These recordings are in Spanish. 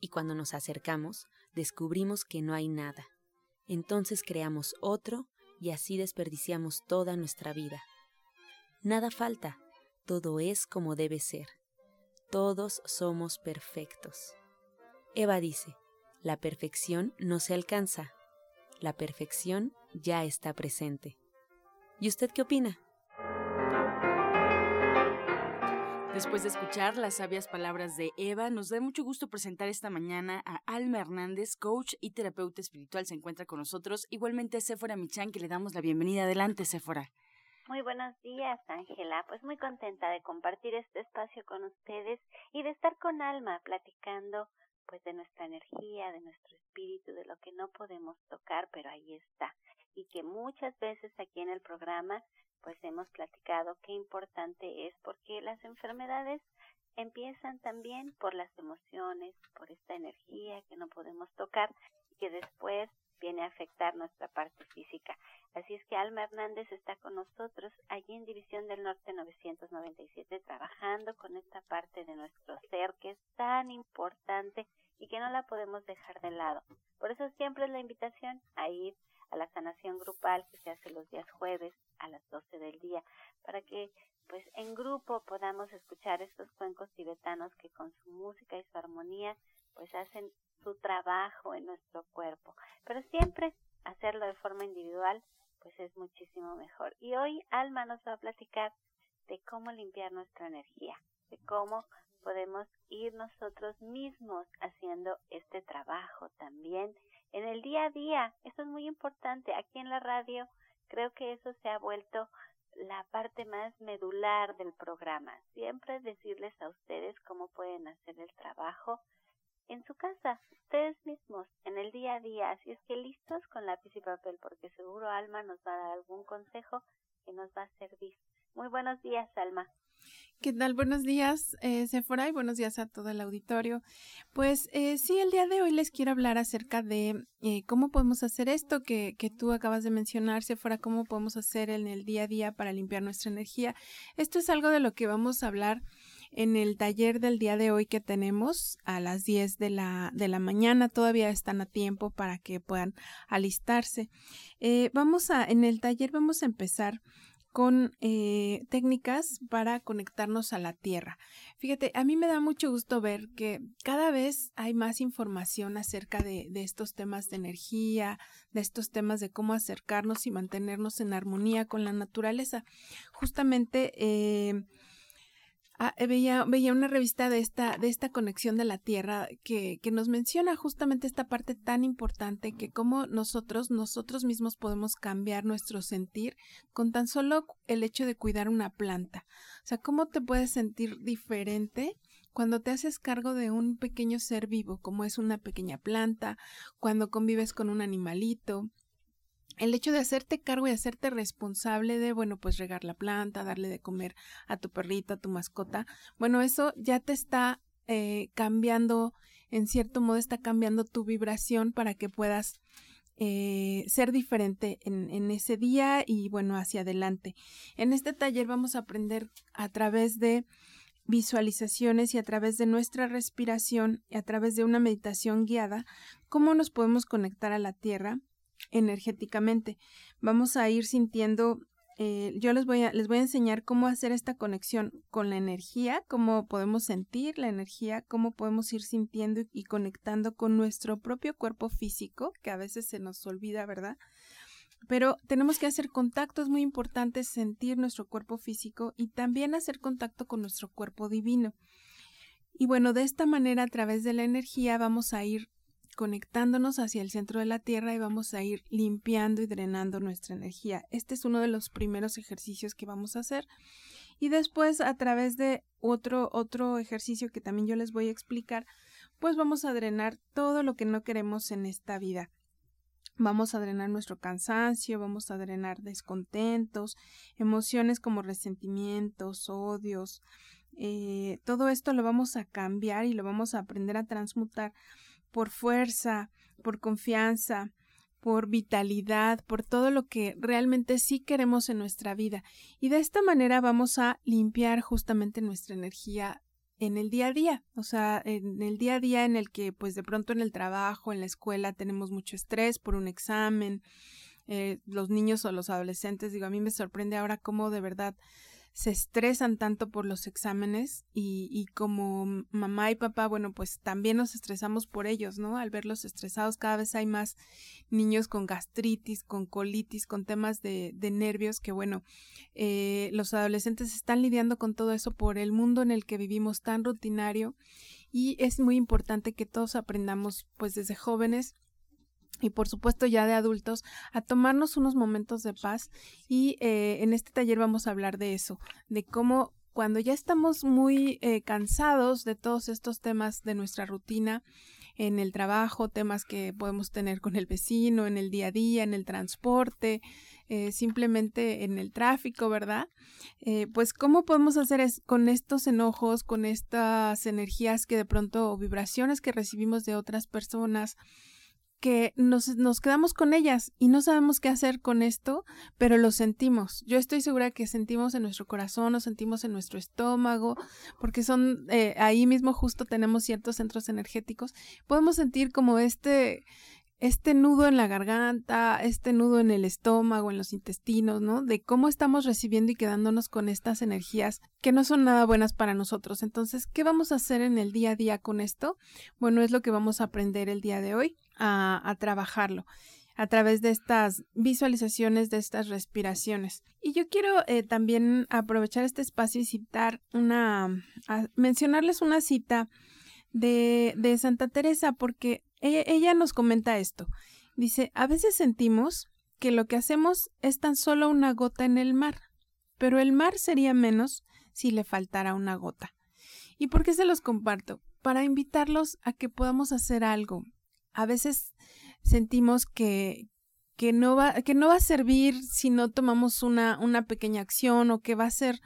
y cuando nos acercamos descubrimos que no hay nada. Entonces creamos otro y así desperdiciamos toda nuestra vida. Nada falta, todo es como debe ser. Todos somos perfectos. Eva dice, la perfección no se alcanza, la perfección ya está presente. ¿Y usted qué opina? Después de escuchar las sabias palabras de Eva, nos da mucho gusto presentar esta mañana a Alma Hernández, coach y terapeuta espiritual. Se encuentra con nosotros. Igualmente a Sephora Michan, que le damos la bienvenida. Adelante, Sephora. Muy buenos días, Ángela. Pues muy contenta de compartir este espacio con ustedes y de estar con Alma platicando pues de nuestra energía, de nuestro espíritu, de lo que no podemos tocar, pero ahí está. Y que muchas veces aquí en el programa pues hemos platicado qué importante es porque las enfermedades empiezan también por las emociones, por esta energía que no podemos tocar y que después viene a afectar nuestra parte física. Así es que Alma Hernández está con nosotros allí en División del Norte 997 trabajando con esta parte de nuestro ser que es tan importante y que no la podemos dejar de lado. Por eso siempre es la invitación a ir a la sanación grupal que se hace los días jueves a las 12 del día, para que pues en grupo podamos escuchar estos cuencos tibetanos que con su música y su armonía pues hacen su trabajo en nuestro cuerpo. Pero siempre hacerlo de forma individual pues es muchísimo mejor. Y hoy Alma nos va a platicar de cómo limpiar nuestra energía, de cómo podemos ir nosotros mismos haciendo este trabajo también en el día a día. Eso es muy importante. Aquí en la radio creo que eso se ha vuelto la parte más medular del programa. Siempre decirles a ustedes cómo pueden hacer el trabajo en su casa, ustedes mismos, en el día a día. Así es que listos con lápiz y papel, porque seguro Alma nos va a dar algún consejo que nos va a servir. Muy buenos días, Alma. ¿Qué tal? Buenos días, eh, Sephora, y buenos días a todo el auditorio. Pues eh, sí, el día de hoy les quiero hablar acerca de eh, cómo podemos hacer esto que, que tú acabas de mencionar, Sephora, cómo podemos hacer en el día a día para limpiar nuestra energía. Esto es algo de lo que vamos a hablar en el taller del día de hoy que tenemos a las 10 de la, de la mañana. Todavía están a tiempo para que puedan alistarse. Eh, vamos a, en el taller vamos a empezar con eh, técnicas para conectarnos a la tierra. Fíjate, a mí me da mucho gusto ver que cada vez hay más información acerca de, estos temas de energía, de estos temas de cómo acercarnos y mantenernos en armonía con la naturaleza. Justamente eh, Ah, eh, veía, veía una revista de esta, de esta conexión de la Tierra que, que nos menciona justamente esta parte tan importante que como nosotros, nosotros mismos podemos cambiar nuestro sentir con tan solo el hecho de cuidar una planta. O sea, cómo te puedes sentir diferente cuando te haces cargo de un pequeño ser vivo, como es una pequeña planta, cuando convives con un animalito, el hecho de hacerte cargo y hacerte responsable de, bueno, pues regar la planta, darle de comer a tu perrito, a tu mascota, bueno, eso ya te está eh, cambiando, en cierto modo está cambiando tu vibración para que puedas eh, ser diferente en, en, ese día y bueno, hacia adelante. En este taller vamos a aprender a través de visualizaciones y a través de nuestra respiración y a través de una meditación guiada, cómo nos podemos conectar a la tierra energéticamente. Vamos a ir sintiendo, eh, yo les voy, a, les voy a enseñar cómo hacer esta conexión con la energía, cómo podemos sentir la energía, cómo podemos ir sintiendo y conectando con nuestro propio cuerpo físico, que a veces se nos olvida, ¿verdad? Pero tenemos que hacer contacto, es muy importante sentir nuestro cuerpo físico y también hacer contacto con nuestro cuerpo divino. Y bueno, de esta manera, a través de la energía, vamos a ir conectándonos hacia el centro de la Tierra y vamos a ir limpiando y drenando nuestra energía. Este es uno de los primeros ejercicios que vamos a hacer. Y después, a través de otro, otro ejercicio que también yo les voy a explicar, pues vamos a drenar todo lo que no queremos en esta vida. Vamos a drenar nuestro cansancio, vamos a drenar descontentos, emociones como resentimientos, odios. Eh, todo esto lo vamos a cambiar y lo vamos a aprender a transmutar por fuerza, por confianza, por vitalidad, por todo lo que realmente sí queremos en nuestra vida. Y de esta manera vamos a limpiar justamente nuestra energía en el día a día, o sea, en el día a día en el que pues de pronto en el trabajo, en la escuela tenemos mucho estrés por un examen, eh, los niños o los adolescentes, digo, a mí me sorprende ahora cómo de verdad se estresan tanto por los exámenes y, y, como mamá y papá, bueno, pues también nos estresamos por ellos, ¿no? Al verlos estresados, cada vez hay más niños con gastritis, con colitis, con temas de, de nervios, que bueno, eh, los adolescentes están lidiando con todo eso por el mundo en el que vivimos tan rutinario y es muy importante que todos aprendamos, pues desde jóvenes, y por supuesto ya de adultos, a tomarnos unos momentos de paz y eh, en este taller vamos a hablar de eso, de cómo cuando ya estamos muy eh, cansados de todos estos temas de nuestra rutina en el trabajo, temas que podemos tener con el vecino, en el día a día, en el transporte, eh, simplemente en el tráfico, ¿verdad? pues cómo podemos hacer es, con estos enojos, con estas energías que de pronto o vibraciones que recibimos de otras personas, que nos, nos, quedamos con ellas y no sabemos qué hacer con esto, pero lo sentimos. Yo estoy segura que sentimos en nuestro corazón, lo sentimos en nuestro estómago, porque son eh, ahí mismo justo tenemos ciertos centros energéticos. Podemos sentir como este este nudo en la garganta, este nudo en el estómago, en los intestinos, ¿no? De cómo estamos recibiendo y quedándonos con estas energías que no son nada buenas para nosotros. Entonces, ¿qué vamos a hacer en el día a día con esto? Bueno, es lo que vamos a aprender el día de hoy, a, trabajarlo a través de estas visualizaciones, de estas respiraciones. Y yo quiero eh, también aprovechar este espacio y citar una, mencionarles una cita de, de Santa Teresa, porque ella, nos comenta esto. Dice, a veces sentimos que lo que hacemos es tan solo una gota en el mar, pero el mar sería menos si le faltara una gota. ¿Y por qué se los comparto? Para invitarlos a que podamos hacer algo. A veces sentimos que, que, no, va, que no va a servir si no tomamos una, una pequeña acción o que va a ser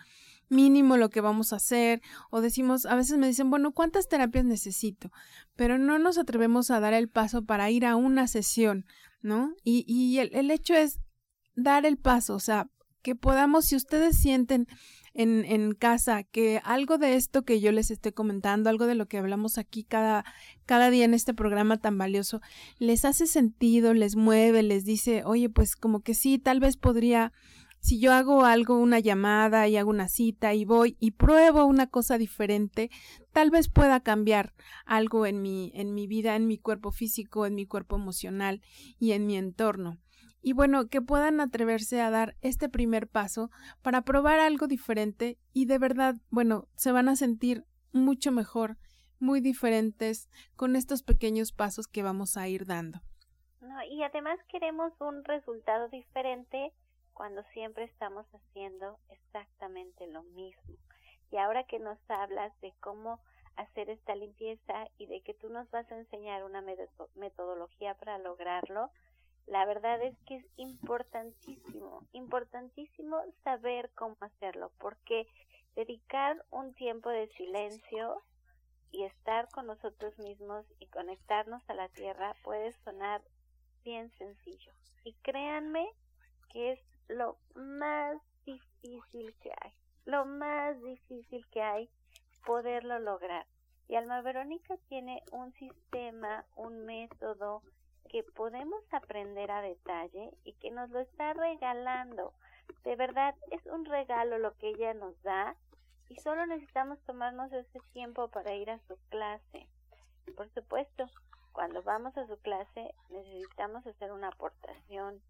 mínimo lo que vamos a hacer o decimos, a veces me dicen, bueno, ¿cuántas terapias necesito? Pero no nos atrevemos a dar el paso para ir a una sesión, ¿no? Y, y el, el hecho es dar el paso, o sea, que podamos, si ustedes sienten en, en, casa que algo de esto que yo les estoy comentando, algo de lo que hablamos aquí cada, cada día en este programa tan valioso, les hace sentido, les mueve, les dice, oye, pues como que sí, tal vez podría si yo hago algo, una llamada y hago una cita y voy y pruebo una cosa diferente, tal vez pueda cambiar algo en mi, en mi vida, en mi cuerpo físico, en mi cuerpo emocional y en mi entorno. Y bueno, que puedan atreverse a dar este primer paso para probar algo diferente y de verdad, bueno, se van a sentir mucho mejor, muy diferentes con estos pequeños pasos que vamos a ir dando. y además queremos un resultado diferente cuando siempre estamos haciendo exactamente lo mismo. Y ahora que nos hablas de cómo hacer esta limpieza y de que tú nos vas a enseñar una metodología para lograrlo, la verdad es que es importantísimo, importantísimo saber cómo hacerlo, porque dedicar un tiempo de silencio y estar con nosotros mismos y conectarnos a la tierra puede sonar bien sencillo. Y créanme que es lo más difícil que hay, lo más difícil que hay poderlo lograr. Y Alma Verónica tiene un sistema, un método que podemos aprender a detalle y que nos lo está regalando. De verdad es un regalo lo que ella nos da y solo necesitamos tomarnos ese tiempo para ir a su clase. Por supuesto, cuando vamos a su clase necesitamos hacer una aportación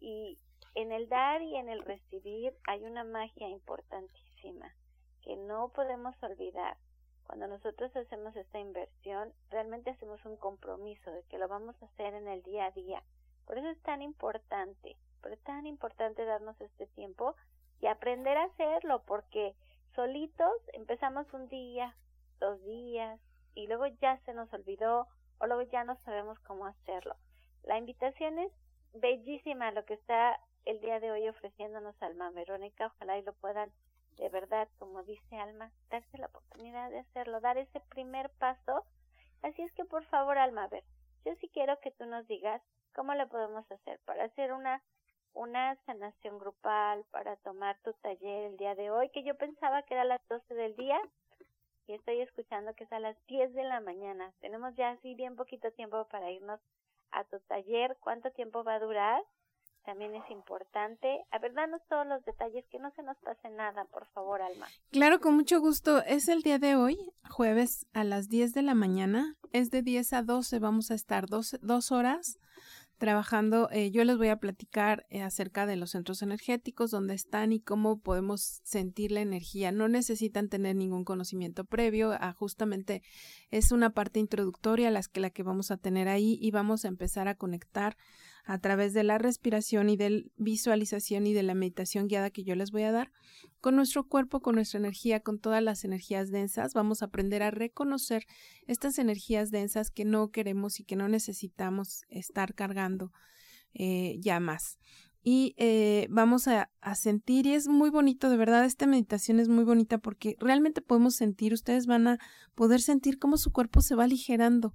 Y en el dar y en el recibir hay una magia importantísima que no podemos olvidar. Cuando nosotros hacemos esta inversión, realmente hacemos un compromiso de que lo vamos a hacer en el día a día. Por eso es tan importante, pero es tan importante darnos este tiempo y aprender a hacerlo, porque solitos empezamos un día, dos días, y luego ya se nos olvidó o luego ya no sabemos cómo hacerlo. La invitación es bellísima lo que está el día de hoy ofreciéndonos Alma Verónica. Ojalá y lo puedan de verdad, como dice Alma, darse la oportunidad de hacerlo, dar ese primer paso. Así es que por favor, Alma, a ver, yo sí quiero que tú nos digas cómo lo podemos hacer para hacer una una sanación grupal, para tomar tu taller el día de hoy, que yo pensaba que era a las 12 del día, y estoy escuchando que es a las 10 de la mañana. Tenemos ya así bien poquito tiempo para irnos a tu taller. ¿Cuánto tiempo va a durar? También es importante. A ver, danos todos los detalles, que no se nos pase nada, por favor, Alma. Claro, con mucho gusto. Es el día de hoy, jueves a las 10 de la mañana. Es de 10 a 12, vamos a estar dos, dos horas trabajando. Eh, yo les voy a platicar eh, acerca de los centros energéticos, dónde están y cómo podemos sentir la energía. No necesitan tener ningún conocimiento previo, a, justamente es una parte introductoria las que, la que vamos a tener ahí y vamos a empezar a conectar a través de la respiración y de visualización y de la meditación guiada que yo les voy a dar, con nuestro cuerpo, con nuestra energía, con todas las energías densas, vamos a aprender a reconocer estas energías densas que no queremos y que no necesitamos estar cargando eh, ya más. Y eh, vamos a, a sentir, y es muy bonito, de verdad, esta meditación es muy bonita porque realmente podemos sentir, ustedes van a poder sentir cómo su cuerpo se va aligerando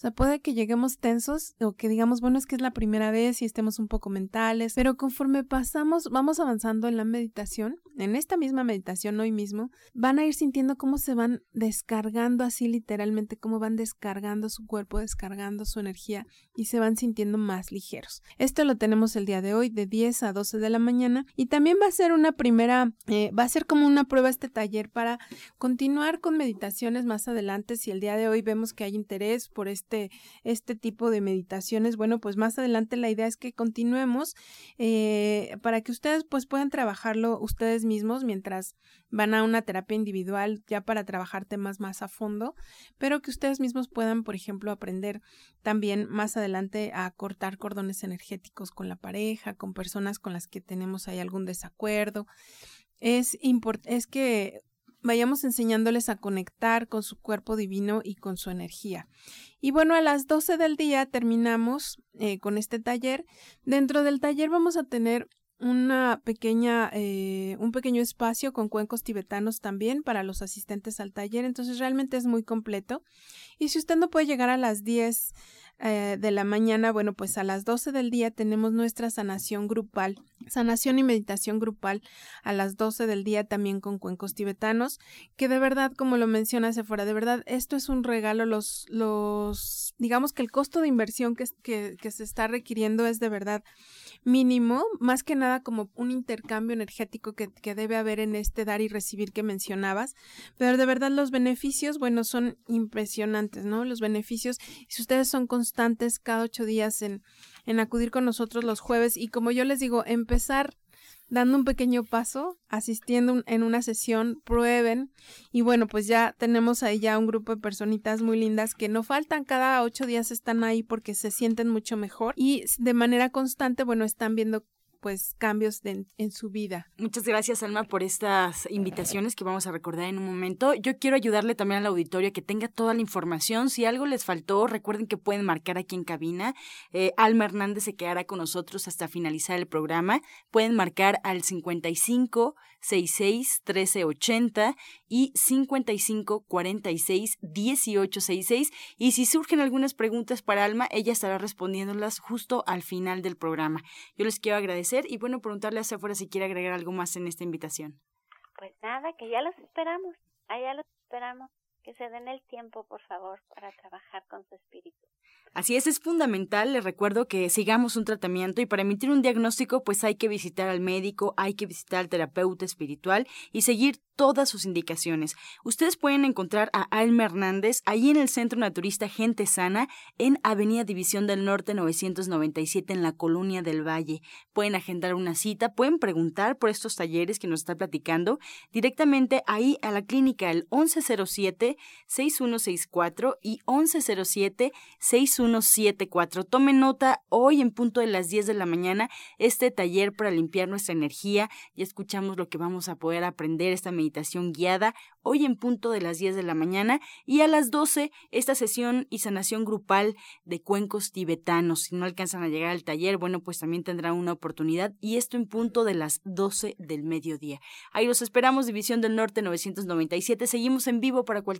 o sea, puede que lleguemos tensos o que digamos, bueno, es que es la primera vez y estemos un poco mentales, pero conforme pasamos, vamos avanzando en la meditación, en esta misma meditación hoy mismo, van a ir sintiendo cómo se van descargando así literalmente, cómo van descargando su cuerpo, descargando su energía y se van sintiendo más ligeros. Esto lo tenemos el día de hoy de 10 a 12 de la mañana y también va a ser una primera, eh, va a ser como una prueba este taller para continuar con meditaciones más adelante si el día de hoy vemos que hay interés por este este, tipo de meditaciones, bueno, pues más adelante la idea es que continuemos eh, para que ustedes pues puedan trabajarlo ustedes mismos mientras van a una terapia individual ya para trabajar temas más a fondo, pero que ustedes mismos puedan, por ejemplo, aprender también más adelante a cortar cordones energéticos con la pareja, con personas con las que tenemos ahí algún desacuerdo. Es, es que vayamos enseñándoles a conectar con su cuerpo divino y con su energía. Y bueno, a las 12 del día terminamos eh, con este taller. Dentro del taller vamos a tener una pequeña, eh, un pequeño espacio con cuencos tibetanos también para los asistentes al taller. Entonces realmente es muy completo. Y si usted no puede llegar a las 10 eh, de la mañana, bueno, pues a las 12 del día tenemos nuestra sanación grupal, sanación y meditación grupal a las 12 del día también con cuencos tibetanos, que de verdad, como lo menciona fuera de verdad, esto es un regalo, los, los, digamos que el costo de inversión que, que, que se está requiriendo es de verdad mínimo, más que nada como un intercambio energético que, que, debe haber en este dar y recibir que mencionabas, pero de verdad los beneficios, bueno, son impresionantes, ¿no? Los beneficios, si ustedes son constantes cada ocho días en, en acudir con nosotros los jueves y como yo les digo, empezar dando un pequeño paso, asistiendo en una sesión, prueben. Y bueno, pues ya tenemos ahí ya un grupo de personitas muy lindas que no faltan, cada ocho días están ahí porque se sienten mucho mejor. Y de manera constante, bueno, están viendo pues cambios en su vida. Muchas gracias Alma por estas invitaciones que vamos a recordar en un momento. Yo quiero ayudarle también al auditorio a que tenga toda la información. Si algo les faltó, recuerden que pueden marcar aquí en cabina. Eh, Alma Hernández se quedará con nosotros hasta finalizar el programa. Pueden marcar al 55 66 1380 y 55 46 1866. Y si surgen algunas preguntas para Alma, ella estará respondiéndolas justo al final del programa. Yo les quiero agradecer y bueno, preguntarle a Sephora si quiere agregar algo más en esta invitación. Pues nada, que ya los esperamos. Allá los esperamos. Que se den el tiempo, por favor, para trabajar con su espíritu. Así es, es fundamental, les recuerdo que sigamos un tratamiento y para emitir un diagnóstico pues hay que visitar al médico, hay que visitar al terapeuta espiritual y seguir todas sus indicaciones. Ustedes pueden encontrar a Alma Hernández ahí en el Centro Naturista Gente Sana en Avenida División del Norte 997 en la Colonia del Valle. Pueden agendar una cita, pueden preguntar por estos talleres que nos está platicando directamente ahí a la clínica el 1107-6164 y 1107-6164. 174. Tome nota, hoy en punto de las 10 de la mañana, este taller para limpiar nuestra energía. Ya escuchamos lo que vamos a poder aprender, esta meditación guiada, hoy en punto de las 10 de la mañana. Y a las 12, esta sesión y sanación grupal de cuencos tibetanos. Si no alcanzan a llegar al taller, bueno, pues también tendrán una oportunidad. Y esto en punto de las 12 del mediodía. Ahí los esperamos, División del Norte 997. Seguimos en vivo para cualquier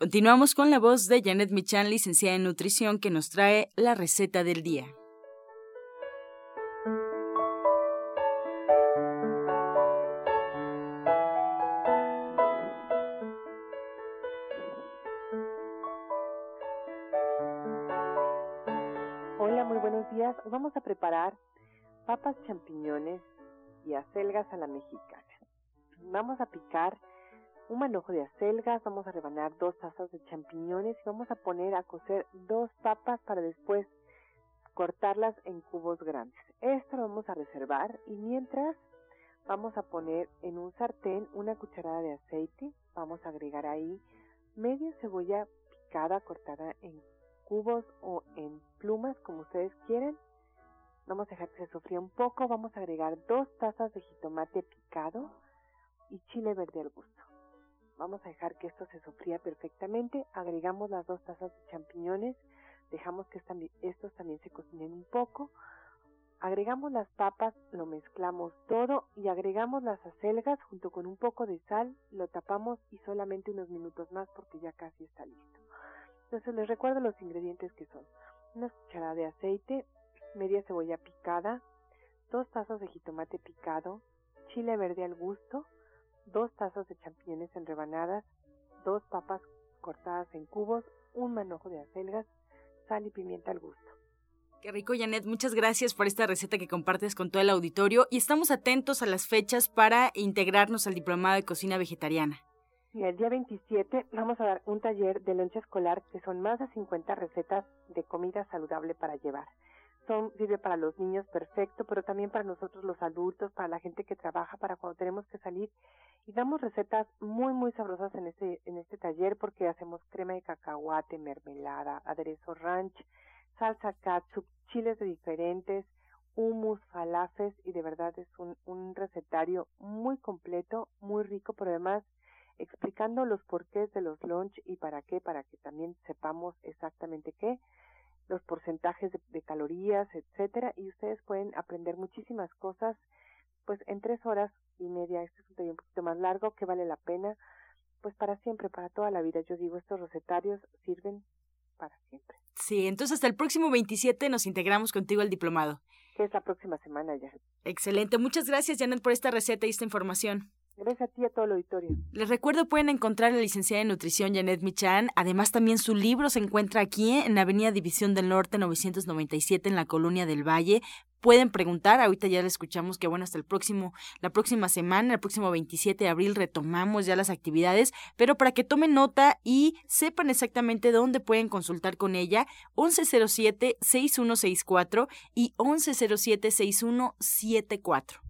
Continuamos con la voz de Janet Michan, licenciada en nutrición, que nos trae la receta del día. Hola, muy buenos días. Vamos a preparar papas, champiñones y acelgas a la mexicana. Vamos a picar un manojo de acelgas, vamos a rebanar dos tazas de champiñones y vamos a poner a cocer dos papas para después cortarlas en cubos grandes. Esto lo vamos a reservar y mientras vamos a poner en un sartén una cucharada de aceite, vamos a agregar ahí media cebolla picada cortada en cubos o en plumas como ustedes quieran. Vamos a dejar que se sofría un poco, vamos a agregar dos tazas de jitomate picado y chile verde al gusto. Vamos a dejar que esto se sofría perfectamente. Agregamos las dos tazas de champiñones. Dejamos que estos también se cocinen un poco. Agregamos las papas, lo mezclamos todo y agregamos las acelgas junto con un poco de sal, lo tapamos y solamente unos minutos más porque ya casi está listo. Entonces les recuerdo los ingredientes que son una cucharada de aceite, media cebolla picada, dos tazas de jitomate picado, chile verde al gusto, dos tazas de champiñones en rebanadas, dos papas cortadas en cubos, un manojo de acelgas, sal y pimienta al gusto. Qué rico, Janet. Muchas gracias por esta receta que compartes con todo el auditorio y estamos atentos a las fechas para integrarnos al Diplomado de Cocina Vegetariana. Y el día 27 vamos a dar un taller de loncha escolar que son más de 50 recetas de comida saludable para llevar sirve para los niños perfecto, pero también para nosotros los adultos, para la gente que trabaja, para cuando tenemos que salir. Y damos recetas muy, muy sabrosas en este, en este taller porque hacemos crema de cacahuate, mermelada, aderezo ranch, salsa katsup, chiles de diferentes, hummus, falafes y de verdad es un, un recetario muy completo, muy rico, pero además explicando los porqués de los lunch y para qué, para que también sepamos exactamente qué los porcentajes de, calorías, etcétera, y ustedes pueden aprender muchísimas cosas, pues en tres horas y media, este es un taller un poquito más largo, que vale la pena, pues para siempre, para toda la vida. Yo digo, estos recetarios sirven para siempre. Sí, entonces hasta el próximo 27 nos integramos contigo al diplomado. Que es la próxima semana ya. Excelente, muchas gracias Janet por esta receta y esta información. Gracias a ti y a todo el auditorio. Les recuerdo, pueden encontrar a la licenciada en nutrición Janet Michan. Además, también su libro se encuentra aquí en la Avenida División del Norte 997 en la Colonia del Valle. Pueden preguntar, ahorita ya le escuchamos que bueno, hasta el próximo, la próxima semana, el próximo 27 de abril retomamos ya las actividades, pero para que tomen nota y sepan exactamente dónde pueden consultar con ella, 1107-6164 y 1107-6174.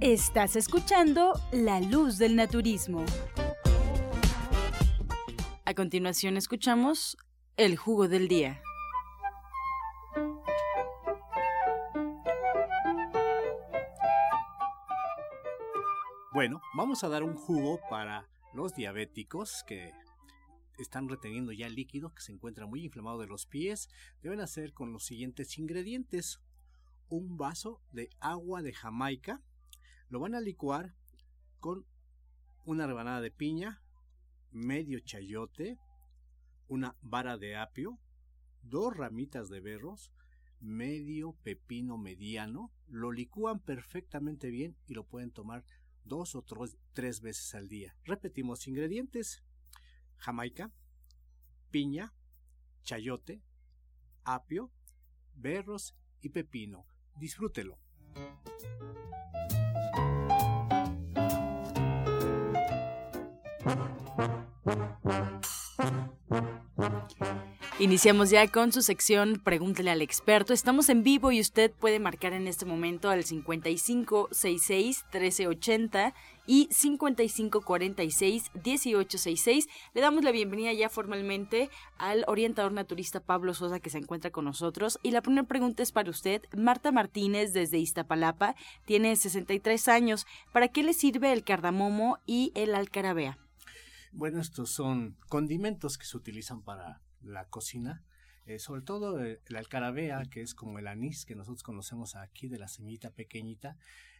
Estás escuchando La Luz del Naturismo. A continuación escuchamos El Jugo del Día. Bueno, vamos a dar un jugo para los diabéticos que están reteniendo ya líquido que se encuentra muy inflamado de los pies. Deben hacer con los siguientes ingredientes. Un vaso de agua de Jamaica. Lo van a licuar con una rebanada de piña, medio chayote, una vara de apio, dos ramitas de berros, medio pepino mediano. Lo licúan perfectamente bien y lo pueden tomar dos o tres veces al día. Repetimos ingredientes. Jamaica, piña, chayote, apio, berros y pepino. Disfrútelo. Iniciamos ya con su sección Pregúntele al experto. Estamos en vivo y usted puede marcar en este momento al 5566 1380 y 5546 1866. Le damos la bienvenida ya formalmente al orientador naturista Pablo Sosa que se encuentra con nosotros. Y la primera pregunta es para usted. Marta Martínez desde Iztapalapa tiene 63 años. ¿Para qué le sirve el cardamomo y el alcarabea? Bueno, estos son condimentos que se utilizan para la cocina, eh, sobre todo eh, la alcarabea, que es como el anís que nosotros conocemos aquí de la semillita pequeñita,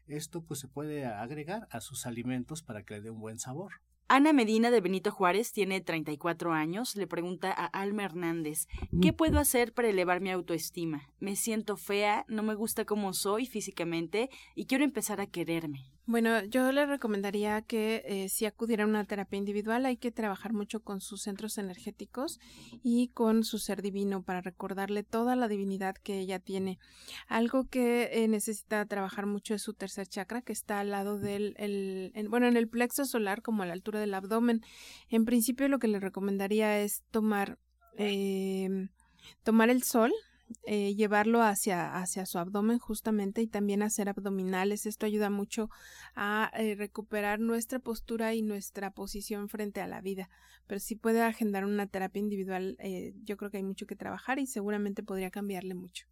esto pues se puede agregar a sus alimentos para que le dé un buen sabor. Ana Medina de Benito Juárez tiene 34 años. Le pregunta a Alma Hernández, ¿qué puedo hacer para elevar mi autoestima? Me siento fea, no me gusta como soy físicamente y quiero empezar a quererme. Bueno, yo le recomendaría que eh, si acudiera a una terapia individual hay que trabajar mucho con sus centros energéticos y con su ser divino para recordarle toda la divinidad que ella tiene. Algo que eh, necesita trabajar mucho es su tercer chakra que está al lado del, el, bueno, en el plexo solar como a la altura del abdomen. En principio lo que le recomendaría es tomar, eh, tomar el sol eh, llevarlo hacia, hacia su abdomen justamente y también hacer abdominales. Esto ayuda mucho a eh, recuperar nuestra postura y nuestra posición frente a la vida. Pero si puede agendar una terapia individual, eh, yo creo que hay mucho que trabajar y seguramente podría cambiarle mucho.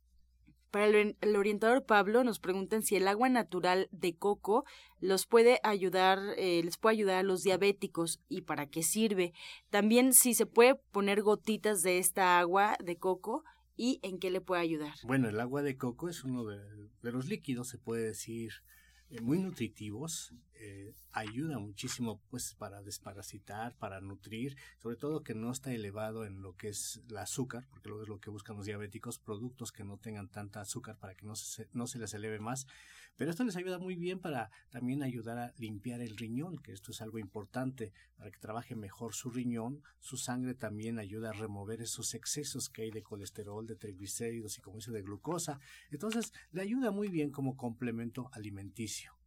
Para el, orientador Pablo nos preguntan si el agua natural de coco los puede ayudar, les puede ayudar a los diabéticos y para qué sirve. También si se puede poner gotitas de esta agua de coco y en qué le puede ayudar. Bueno, el agua de coco es uno de, los líquidos, se puede decir, eh, muy nutritivos, eh, ayuda muchísimo pues para desparasitar, para nutrir, sobre todo que no está elevado en lo que es el azúcar, porque luego es lo que buscan los diabéticos, productos que no tengan tanta azúcar para que no se, no se les eleve más. Pero esto les ayuda muy bien para también ayudar a limpiar el riñón, que esto es algo importante para que trabaje mejor su riñón. Su sangre también ayuda a remover esos excesos que hay de colesterol, de triglicéridos y como dice de glucosa. Entonces le ayuda muy bien como complemento alimenticio.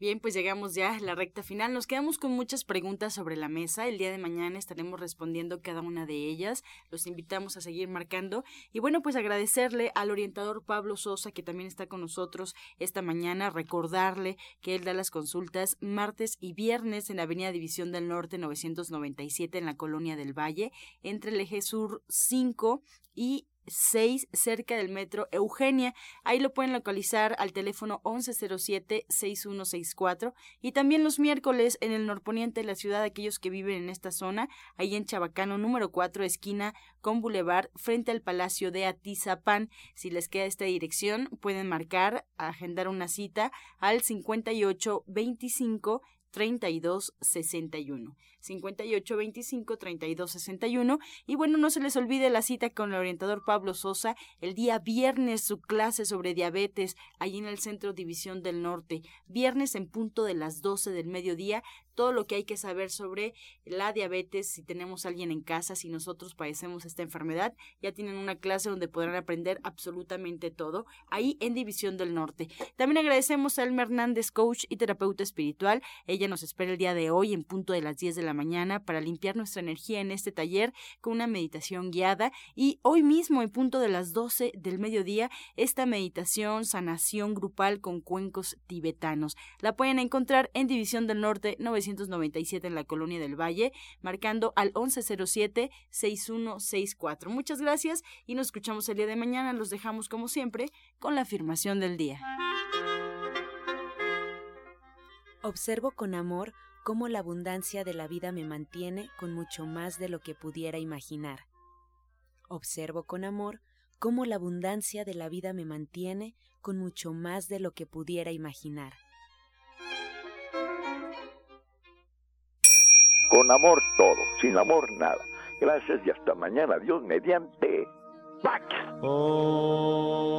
Bien, pues llegamos ya a la recta final. Nos quedamos con muchas preguntas sobre la mesa. El día de mañana estaremos respondiendo cada una de ellas. Los invitamos a seguir marcando. Y bueno, pues agradecerle al orientador Pablo Sosa, que también está con nosotros esta mañana. Recordarle que él da las consultas martes y viernes en la Avenida División del Norte 997 en la Colonia del Valle, entre el eje sur 5 y 6 cerca del metro Eugenia. Ahí lo pueden localizar al teléfono 1107-6164 y también los miércoles en el norponiente de la ciudad, aquellos que viven en esta zona, ahí en Chabacano número 4, esquina con Boulevard, frente al Palacio de Atizapán. Si les queda esta dirección, pueden marcar, agendar una cita al 5825 3261. 5825 3261 y bueno, no se les olvide la cita con el orientador Pablo Sosa el día viernes su clase sobre diabetes allí en el Centro División del Norte, viernes en punto de las 12 del mediodía, todo lo que hay que saber sobre la diabetes, si tenemos a alguien en casa, si nosotros padecemos esta enfermedad, ya tienen una clase donde podrán aprender absolutamente todo, ahí en División del Norte. También agradecemos a Elmer Hernández, coach y terapeuta espiritual. Ella nos espera el día de hoy en punto de las 10 de la mañana para limpiar nuestra energía en este taller con una meditación guiada y hoy mismo en punto de las 12 del mediodía esta meditación sanación grupal con cuencos tibetanos. La pueden encontrar en División del Norte 997 en la Colonia del Valle, marcando al 1107-6164. Muchas gracias y nos escuchamos el día de mañana. Los dejamos como siempre con la afirmación del día. Observo con amor cómo la abundancia de la vida me mantiene con mucho más de lo que pudiera imaginar. Observo con amor cómo la abundancia de la vida me mantiene con mucho más de lo que pudiera imaginar. Con amor todo, sin amor nada. Gracias y hasta mañana. Dios mediante. ¡Pax! Oh.